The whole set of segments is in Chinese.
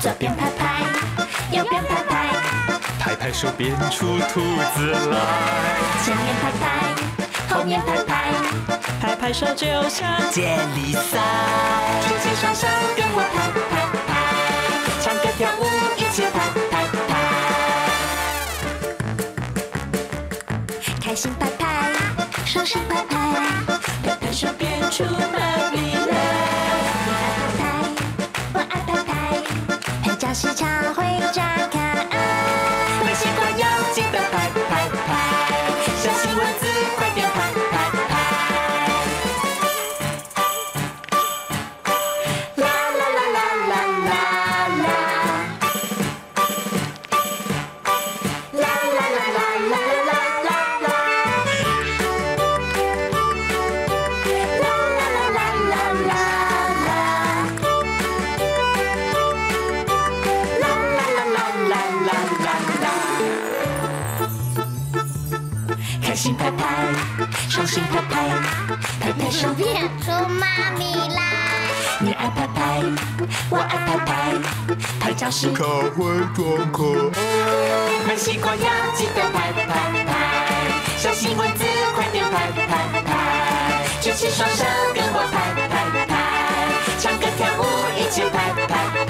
左边拍拍，右边拍拍，拍拍手变出兔子来。前面拍拍，后面拍拍，拍拍手就像接力赛。举起双手跟我拍拍拍，唱歌跳舞一起拍拍拍，开心拍拍，双手拍拍，拍拍手变出手心拍拍，拍拍手变出妈咪来。你爱拍拍，我爱拍拍，拍照时可会装可爱。没习惯要记得拍拍拍，小心蚊子快点拍拍拍，举起双手跟我拍拍拍，唱歌跳舞一起拍拍拍。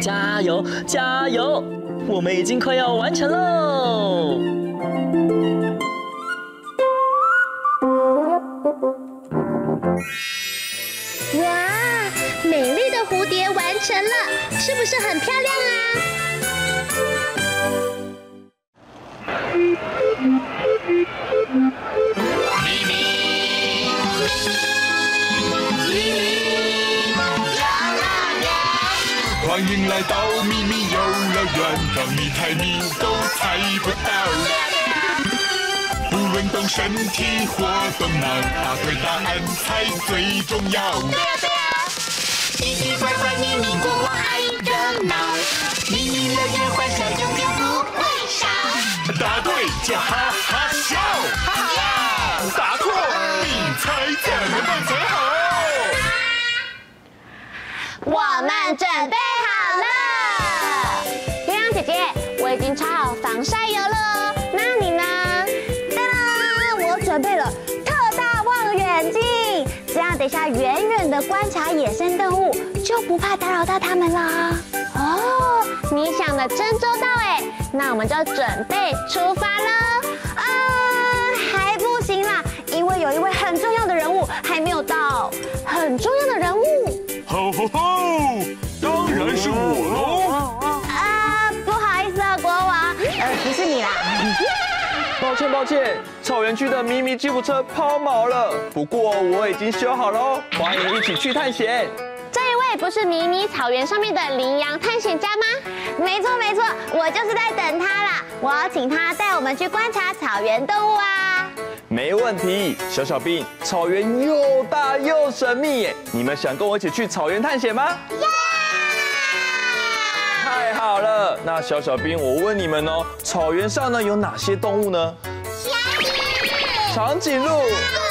加油，加油！我们已经快要完成喽。哇，美丽的蝴蝶完成了，是不是很漂亮啊？欢迎来到秘密游乐园，让你猜谜都猜不到。不论动身体或动脑，答对答案才最重要。对呀对呀，奇奇怪怪秘密国王爱热闹，秘密乐园欢笑永远不会少。答对就哈哈笑，哈哈耶！答错你猜怎么办才好？我们准备好了，月亮姐姐，我已经擦好防晒油了哦。那你呢？当当，我准备了特大望远镜，这样等一下远远的观察野生动物，就不怕打扰到它们了。哦，你想的真周到哎，那我们就准备出发喽。啊，还不行啦，因为有一位很重要的人物还没有到。很重要的人物？吼吼吼！当然是我喽。啊，不好意思啊，国王，呃，不是你啦。抱歉抱歉，草原区的咪咪吉普车抛锚了，不过我已经修好喽，欢迎一起去探险。不是迷你草原上面的羚羊探险家吗？没错没错，我就是在等他啦。我要请他带我们去观察草原动物啊。没问题，小小兵，草原又大又神秘耶，你们想跟我一起去草原探险吗？太好了，那小小兵，我问你们哦，草原上呢有哪些动物呢？长颈鹿、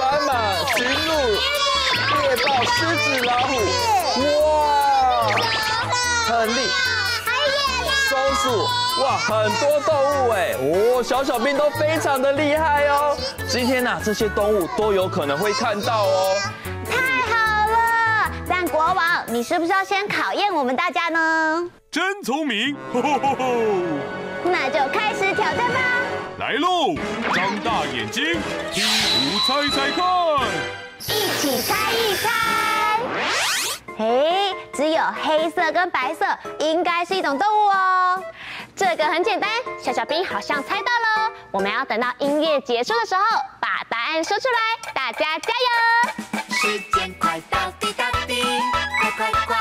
斑马、驯鹿、猎豹、狮子、老虎，哇，很厉害，松鼠，哇，很多动物哎，哦，小小兵都非常的厉害哦。今天呢，这些动物都有可能会看到哦。太好了，但国王，你是不是要先考验我们大家呢？真聪明，那就开始挑战吧。来喽，张大眼睛，听图猜猜看，一起猜一猜。嘿，只有黑色跟白色，应该是一种动物哦。这个很简单，小小兵好像猜到了。我们要等到音乐结束的时候，把答案说出来，大家加油！时间快到，滴答滴，快快快，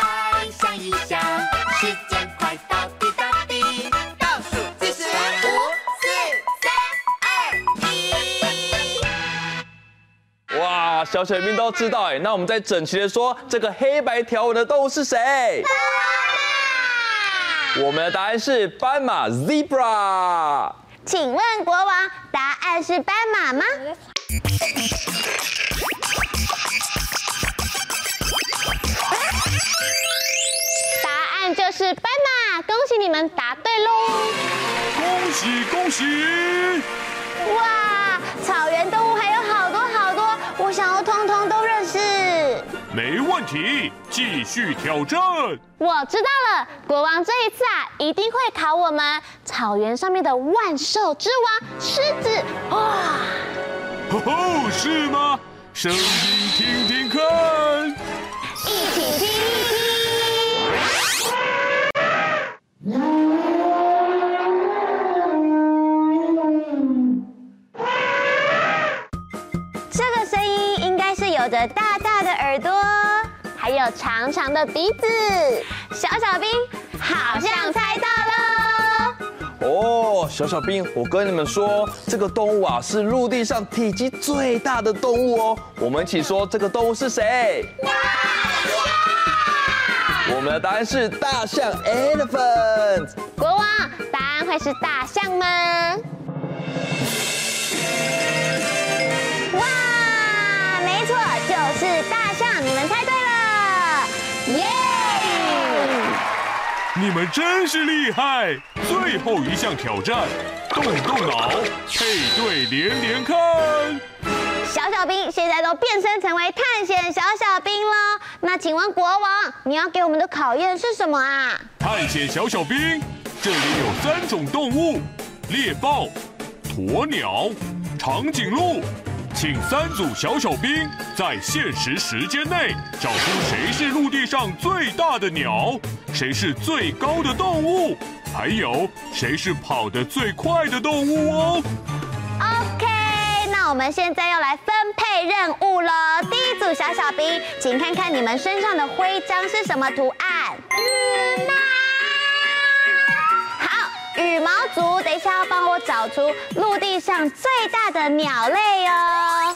小水兵都知道哎，那我们再整齐的说，这个黑白条纹的动物是谁？斑马。我们的答案是斑马 （zebra）。请问国王，答案是斑马吗？答案就是斑马，恭喜你们答对喽！恭喜恭喜！哇，草原动物问题，继续挑战。我知道了，国王这一次啊，一定会考我们草原上面的万兽之王狮子。哇，哦吼，是吗？声音听听看，一起听一听。有着大大的耳朵，还有长长的鼻子。小小兵好像猜到了哦，小小兵，我跟你们说，这个动物啊是陆地上体积最大的动物哦。我们一起说，这个动物是谁？我们的答案是大象，elephant。国王，答案会是大象吗？你们真是厉害！最后一项挑战，动动脑，配对连连看。小小兵现在都变身成为探险小小兵了，那请问国王，你要给我们的考验是什么啊？探险小小兵，这里有三种动物：猎豹、鸵鸟、长颈鹿。请三组小小兵在限时时间内找出谁是陆地上最大的鸟，谁是最高的动物，还有谁是跑得最快的动物哦。OK，那我们现在要来分配任务了。第一组小小兵，请看看你们身上的徽章是什么图案？羽毛族，等一下要帮我找出陆地上最大的鸟类哦。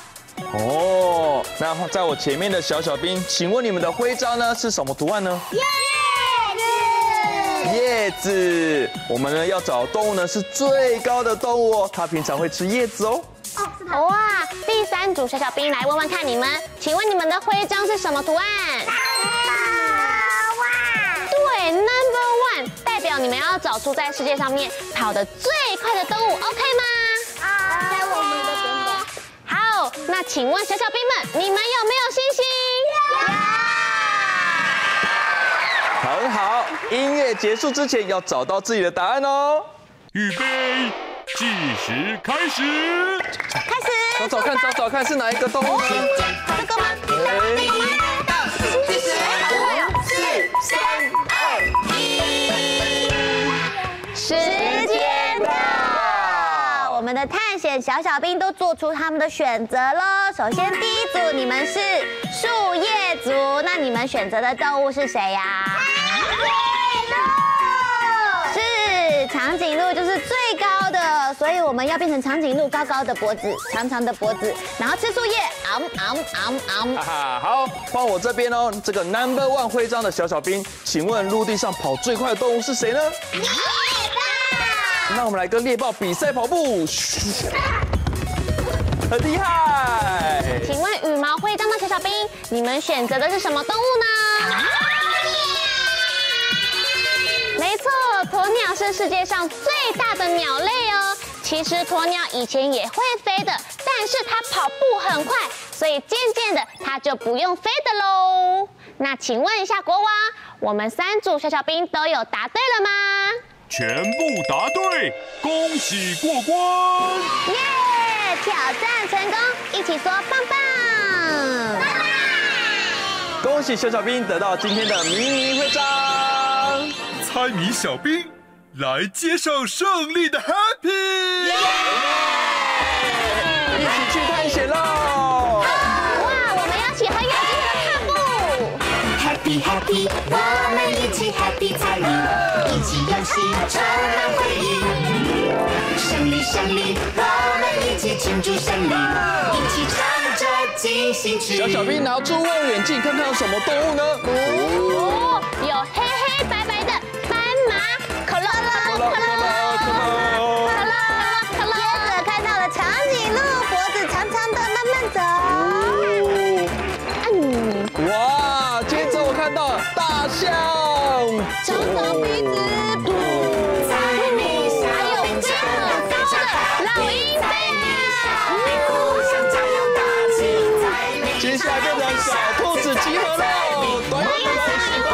哦，那在我前面的小小兵，请问你们的徽章呢是什么图案呢？叶子。叶子。我们呢要找动物呢是最高的动物哦，它平常会吃叶子哦。哦。哇，第三组小小兵来问问看你们，请问你们的徽章是什么图案你们要找出在世界上面跑得最快的动物，OK 吗？好，我们的好那请问小小兵们，你们有没有信心？很好，音乐结束之前要找到自己的答案哦。预备，计时开始。开始。找找看，找找看是哪一个动物？这个吗？小小兵都做出他们的选择喽。首先第一组，你们是树叶族，那你们选择的动物是谁呀？是长颈鹿，就是最高的，所以我们要变成长颈鹿，高高的脖子，长长的脖子，然后吃树叶。昂昂昂昂！哈哈，好，换我这边哦。这个 Number One 徽章的小小兵，请问陆地上跑最快的动物是谁呢？那我们来跟猎豹比赛跑步，很厉害。请问羽毛徽章的小小兵，你们选择的是什么动物呢？没错，鸵鸟是世界上最大的鸟类哦。其实鸵鸟以前也会飞的，但是它跑步很快，所以渐渐的它就不用飞的喽。那请问一下国王，我们三组小小兵都有答对了吗？全部答对，恭喜过关！耶，yeah, 挑战成功，一起说棒棒！棒棒！恭喜小小兵得到今天的迷你徽章。猜谜小兵来接受胜利的 Happy，一起去探险喽！哇，我们要一起很有精神的踏步。Happy Happy，我们一起 Happy 参与，充满回忆。胜利胜利，我们一起庆祝胜利，一起唱着进行曲。小小兵拿出望远镜，看看有什么动物呢？哦，有黑现在变小兔子集合喽，对吗？欢迎小兔。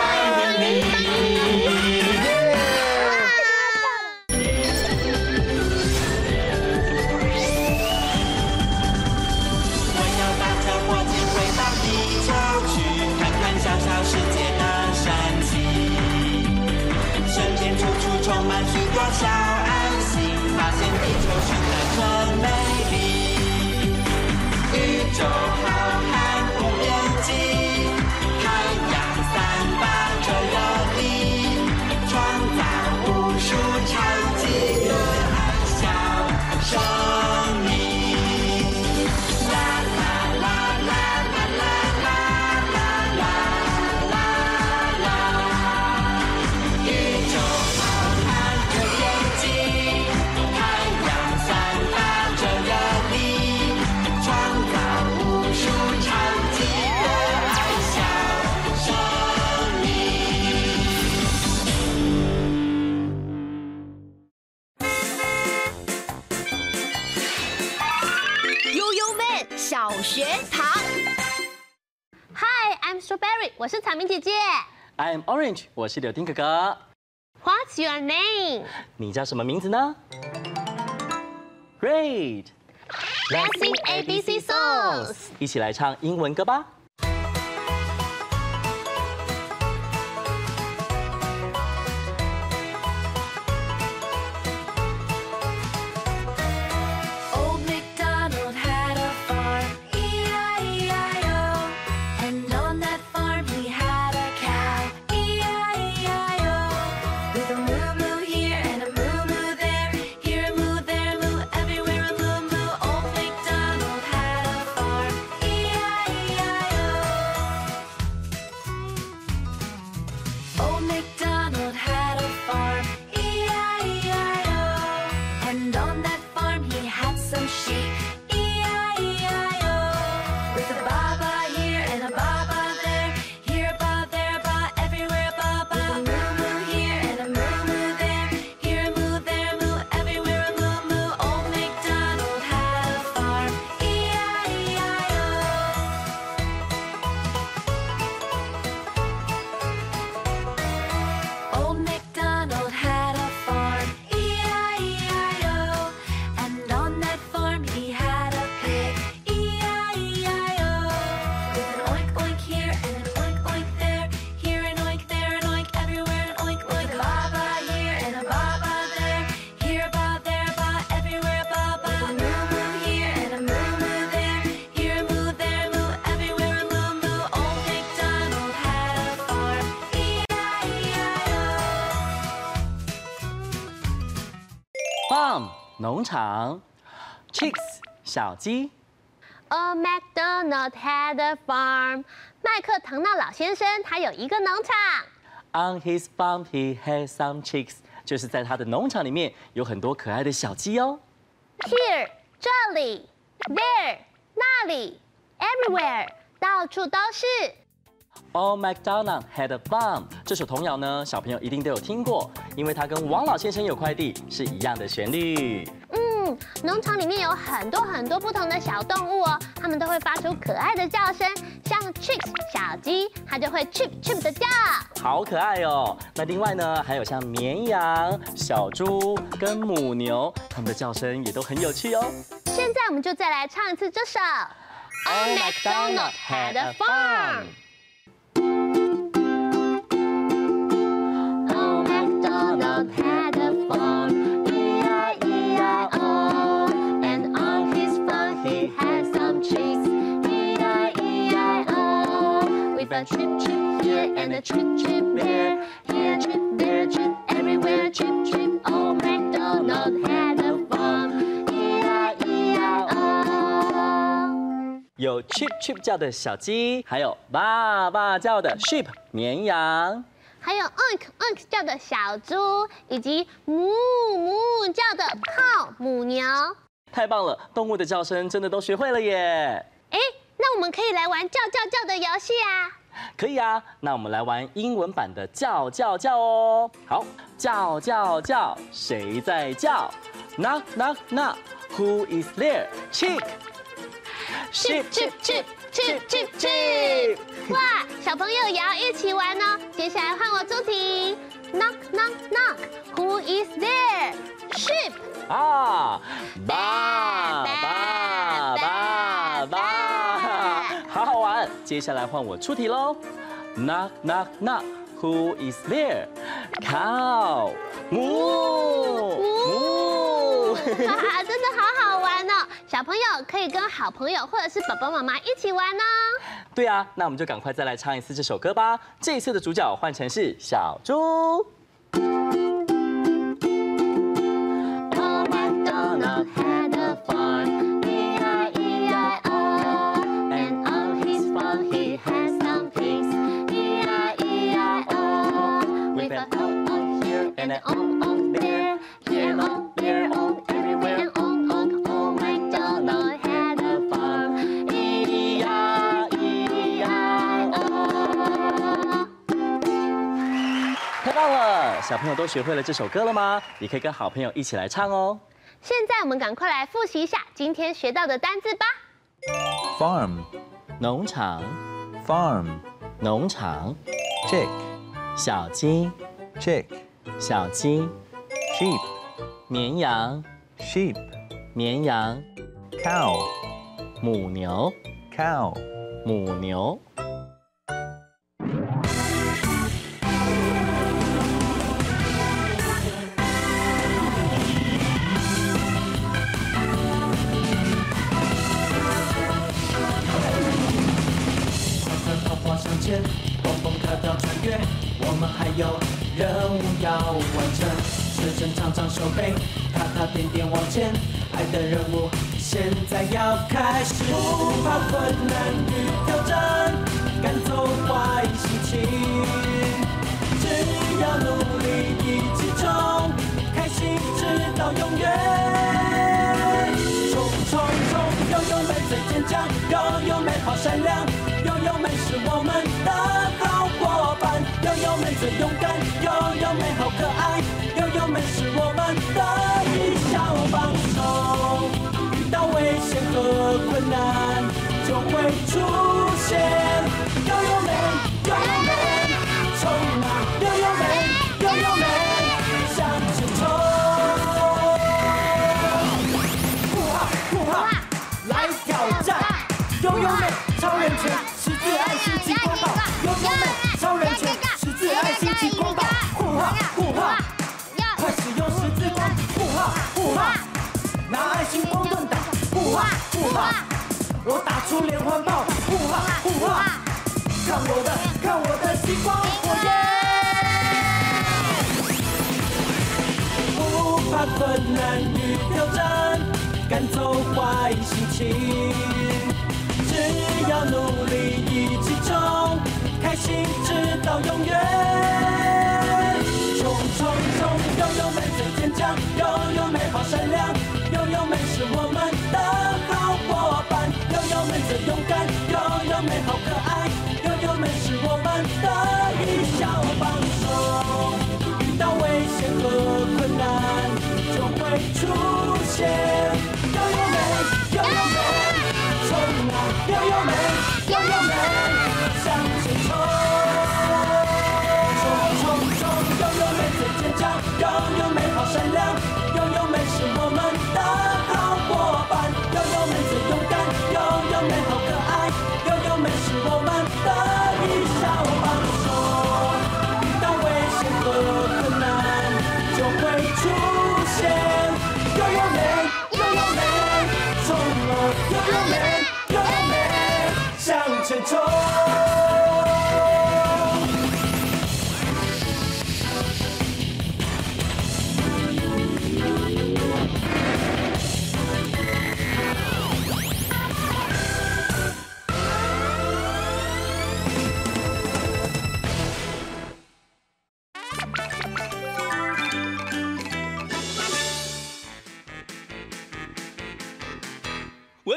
我要带着火箭回到地球去，看看小小世界的神奇。身边处处充满许多小爱心，发现地球真的很美丽。宇宙。Orange，我是柳丁哥哥。What's your name？你叫什么名字呢？Great！Let's sing ABC songs。一起来唱英文歌吧。农场，chicks 小鸡。A MacDonald had a farm。麦克唐纳老先生他有一个农场。On his farm he had some chicks。就是在他的农场里面有很多可爱的小鸡哦。Here 这里，There 那里，Everywhere 到处都是。Old MacDonald had a farm。这首童谣呢，小朋友一定都有听过，因为它跟王老先生有快递是一样的旋律。嗯，农场里面有很多很多不同的小动物哦，它们都会发出可爱的叫声，像 chicks 小鸡，它就会 chip chip 的叫，好可爱哦。那另外呢，还有像绵羊、小猪跟母牛，它们的叫声也都很有趣哦。现在我们就再来唱一次这首 All MacDonald had a farm。有 chip chip 叫的小鸡，还有爸爸叫的 sheep 绵羊，还有 oink oink 叫的小猪，以及哞哞叫的 cow 母牛。太棒了，动物的叫声真的都学会了耶！哎，那我们可以来玩叫叫叫的游戏啊！可以啊，那我们来玩英文版的叫叫叫哦。好，叫叫叫，谁在叫？Knock knock knock，Who is。Chip chip chip chip chip chip！哇，小朋友也要一起玩哦。接下来换我出题。Knock knock knock，Who is there？Sheep。啊，爸爸接下来换我出题喽。Knock knock knock，Who is there？Cow。哞哞。哈哈，真的好好玩哦。小朋友可以跟好朋友或者是爸爸妈妈一起玩哦。对啊，那我们就赶快再来唱一次这首歌吧。这一次的主角换成是小猪。小朋友都学会了这首歌了吗？你可以跟好朋友一起来唱哦。现在我们赶快来复习一下今天学到的单字吧。Farm，农场。Farm，农场。Chick，小鸡。Chick，小鸡。Sheep，绵羊。Sheep，绵羊。Cow，母牛。Cow，母牛。悠悠们最勇敢，又有美好可爱，又有美是我们的一小帮手。遇到危险和困难就会出现，我打出连环炮，不怕不怕，看我的，看我的星光火焰，不怕困难与挑战赶走坏心情。只要努力一起冲，开心直到永远。冲冲冲，悠悠们最坚强，拥有美好善良，拥有美是我们的好伙伴，拥有美最勇敢，拥有美好可爱，拥有美是我们的一小帮手。遇到危险和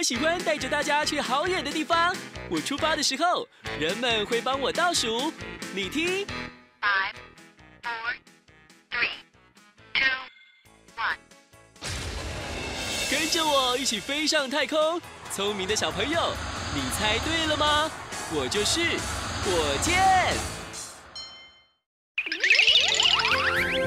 喜欢带着大家去好远的地方。我出发的时候，人们会帮我倒数。你听，Five, four, three, two, one. 跟着我一起飞上太空。聪明的小朋友，你猜对了吗？我就是火箭。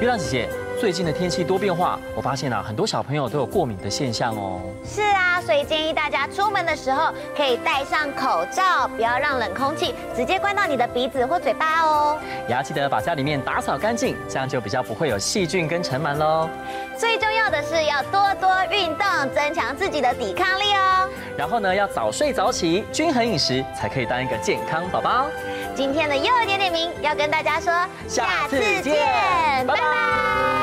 月亮姐姐，最近的天气多变化，我发现啊，很多小朋友都有过敏的现象哦。是啊，所以建议大家出门的时候可以戴上口罩，不要让冷空气直接关到你的鼻子或嘴巴哦。也要记得把家里面打扫干净，这样就比较不会有细菌跟尘螨喽。最重要的是要多多运动，增强自己的抵抗力哦。然后呢，要早睡早起，均衡饮食，才可以当一个健康宝宝。今天的又点点名要跟大家说，下次见拜拜。